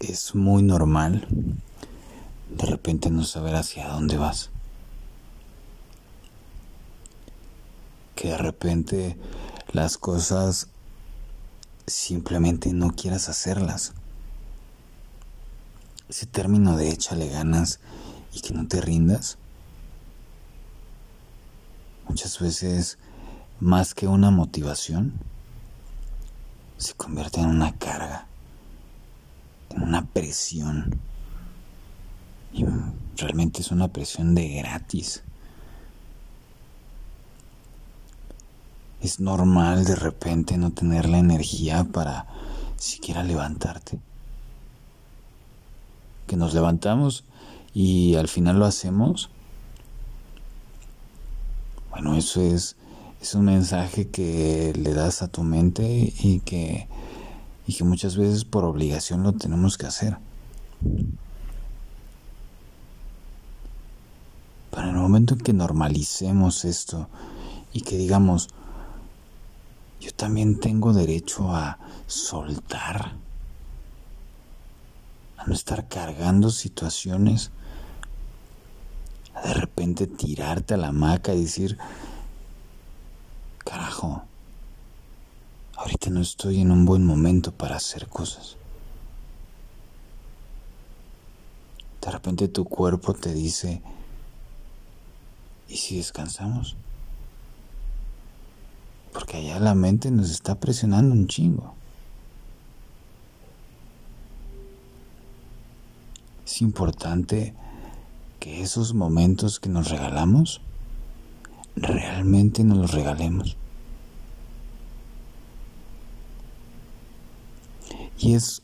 es muy normal de repente no saber hacia dónde vas. Que de repente las cosas simplemente no quieras hacerlas. Ese término de échale ganas y que no te rindas. Muchas veces, más que una motivación, se convierte en una carga, una presión. Y realmente es una presión de gratis. Es normal de repente no tener la energía para siquiera levantarte. Que nos levantamos y al final lo hacemos. Bueno, eso es, es un mensaje que le das a tu mente y que, y que muchas veces por obligación lo tenemos que hacer. Para el momento en que normalicemos esto y que digamos, yo también tengo derecho a soltar, a no estar cargando situaciones, a de repente tirarte a la hamaca y decir, carajo, ahorita no estoy en un buen momento para hacer cosas. De repente tu cuerpo te dice, ¿y si descansamos? Porque allá la mente nos está presionando un chingo. Es importante que esos momentos que nos regalamos, realmente nos los regalemos. Y es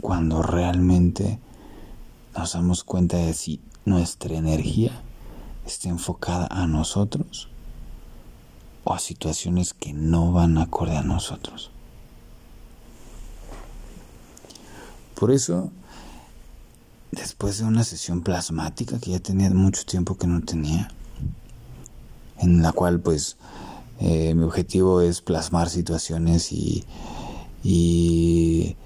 cuando realmente nos damos cuenta de si nuestra energía está enfocada a nosotros o a situaciones que no van acorde a nosotros. Por eso, después de una sesión plasmática que ya tenía mucho tiempo que no tenía, en la cual pues eh, mi objetivo es plasmar situaciones y, y,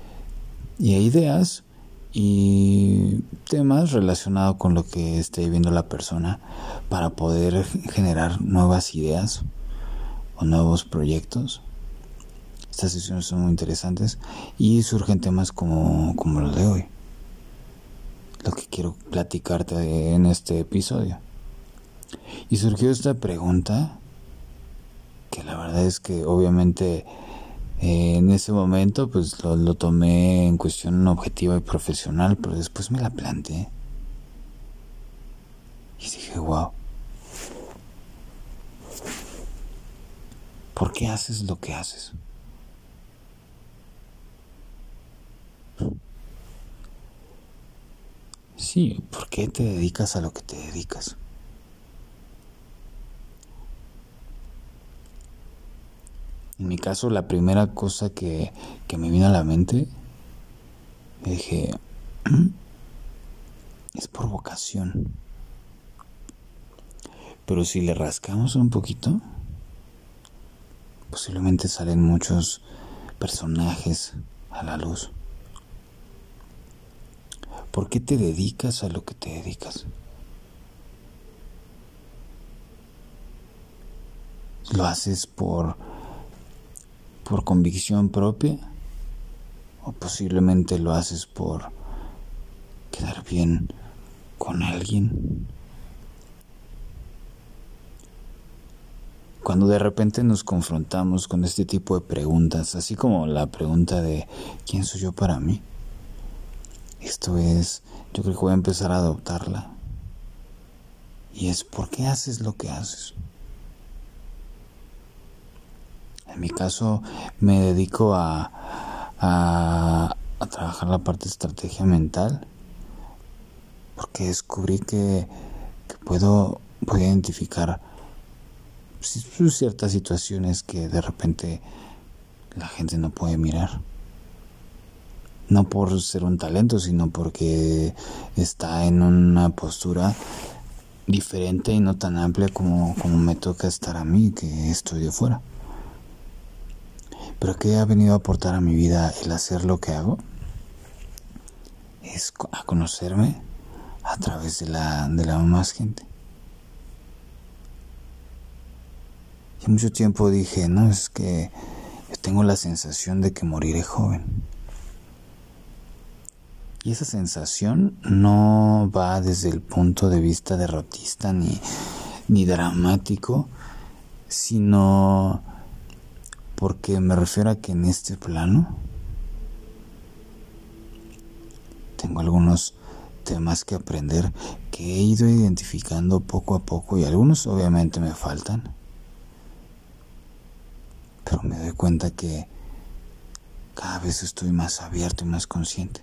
y ideas y temas relacionados con lo que esté viviendo la persona para poder generar nuevas ideas o nuevos proyectos. Estas sesiones son muy interesantes y surgen temas como, como los de hoy. Lo que quiero platicarte en este episodio. Y surgió esta pregunta que la verdad es que obviamente eh, en ese momento pues lo, tomé en cuestión objetiva y profesional, pero después me la planteé. Y dije, wow. ¿Por qué haces lo que haces? Sí, ¿por qué te dedicas a lo que te dedicas? En mi caso, la primera cosa que, que me vino a la mente, dije, es por vocación. Pero si le rascamos un poquito, posiblemente salen muchos personajes a la luz. ¿Por qué te dedicas a lo que te dedicas? ¿Lo haces por por convicción propia o posiblemente lo haces por quedar bien con alguien. Cuando de repente nos confrontamos con este tipo de preguntas, así como la pregunta de ¿quién soy yo para mí? Esto es, yo creo que voy a empezar a adoptarla. Y es ¿por qué haces lo que haces? En mi caso me dedico a, a, trabajar la parte de estrategia mental porque descubrí que, puedo, puedo identificar ciertas situaciones que de repente la gente no puede mirar. No por ser un talento, sino porque está en una postura diferente y no tan amplia como, como me toca estar a mí, que estoy de fuera. Pero ¿qué ha venido a aportar a mi vida el hacer lo que hago? es a conocerme a través de la, de la más gente. Y mucho tiempo dije, no, es que tengo la sensación de que moriré joven. Y esa sensación no va desde el punto de vista derrotista ni, ni dramático, sino porque me refiero a que en este plano tengo algunos temas que aprender que he ido identificando poco a poco y algunos obviamente me faltan. Pero me doy cuenta que cada vez estoy más abierto y más consciente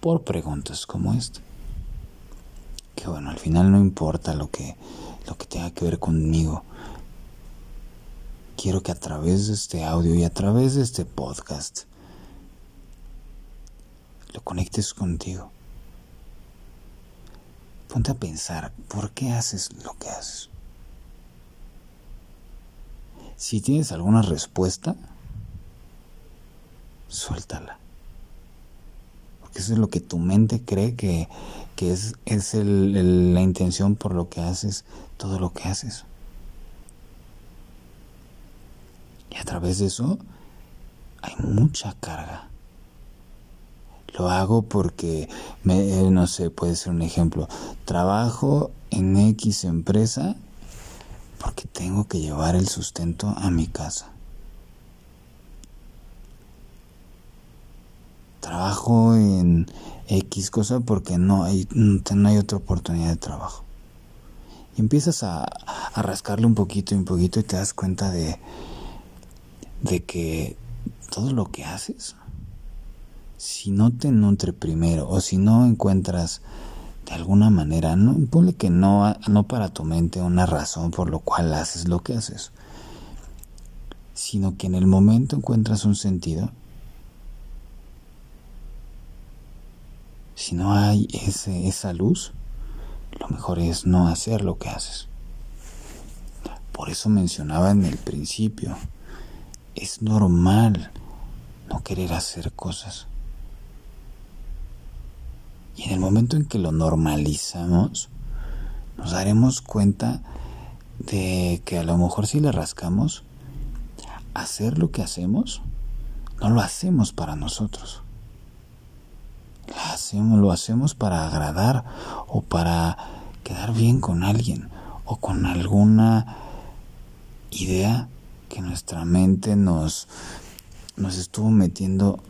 por preguntas como esta. Que bueno, al final no importa lo que lo que tenga que ver conmigo. Quiero que a través de este audio y a través de este podcast lo conectes contigo. Ponte a pensar, ¿por qué haces lo que haces? Si tienes alguna respuesta, suéltala. Porque eso es lo que tu mente cree que, es, es la intención por lo que haces todo lo que haces. Y a través de eso hay mucha carga. Lo hago porque, me, eh, no sé, puede ser un ejemplo. Trabajo en X empresa porque tengo que llevar el sustento a mi casa. Trabajo en X cosa porque no hay, no hay otra oportunidad de trabajo. Y empiezas a, a rascarle un poquito y un poquito y te das cuenta de, de que todo lo que haces si no te nutre primero o si no encuentras de alguna manera, no, ponle que no, no para tu mente una razón por lo cual haces lo que haces, sino que en el momento encuentras un sentido. Si no hay ese, esa luz, lo mejor es no hacer lo que haces. Por eso mencionaba en el principio, es normal no querer hacer cosas. Y en el momento en que lo normalizamos, nos daremos cuenta de que a lo mejor si le rascamos, hacer lo que hacemos, no lo hacemos para nosotros. Lo hacemos, para agradar o para quedar bien con alguien o con alguna idea que nuestra mente nos, nos estuvo metiendo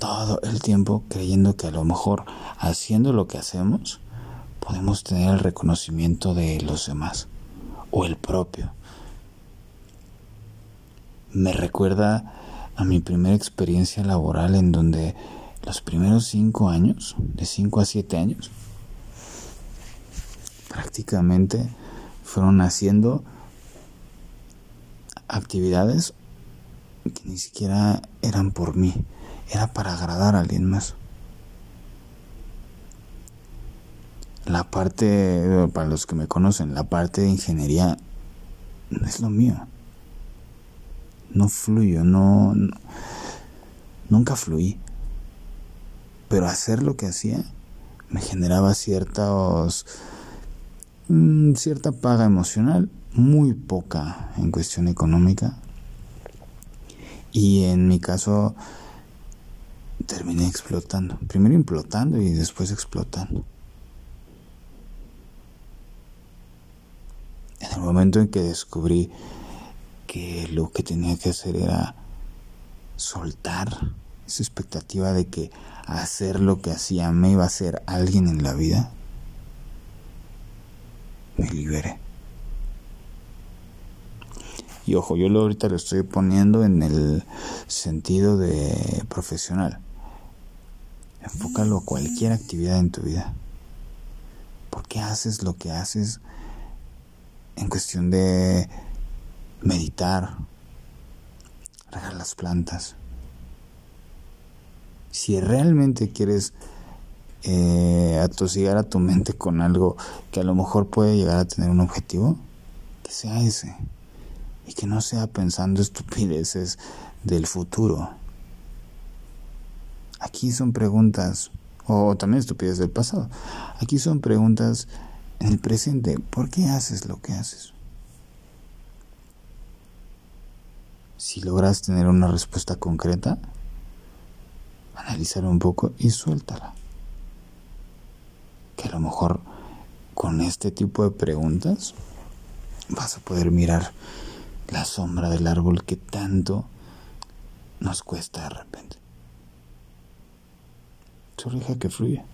todo el tiempo creyendo que a lo mejor haciendo lo que hacemos podemos tener el reconocimiento de los demás o el propio. Me recuerda a mi primera experiencia laboral en donde los primeros cinco años, de cinco a siete años, prácticamente fueron haciendo actividades que ni siquiera eran por mí, era para agradar a alguien más. La parte, para los que me conocen, la parte de ingeniería no es lo mío. No fluyo, no, nunca fluí. Pero hacer lo que hacía me generaba ciertos, mm, cierta paga emocional, muy poca en cuestión económica. Y en mi caso, terminé explotando. Primero implotando y después explotando. En el momento en que descubrí que lo que tenía que hacer era soltar esa expectativa de que hacer lo que hacía me iba a hacer alguien en la vida, me liberé. Y ojo, yo lo ahorita lo estoy poniendo en el sentido de profesional. Enfócalo a cualquier actividad en tu vida. ¿Por qué haces lo que haces en cuestión de meditar, regar las plantas? Si realmente quieres eh, atosigar a tu mente con algo que a lo mejor puede llegar a tener un objetivo, que sea ese. Y que no sea pensando estupideces del futuro. Aquí son preguntas O también estupidez del pasado. Aquí son preguntas en el presente. ¿Por qué haces lo que haces? Si logras tener una respuesta concreta, analizar un poco y suéltala. Que a lo mejor con este tipo de preguntas vas a poder mirar la sombra del árbol que tanto nos cuesta de repente. Su que fluye.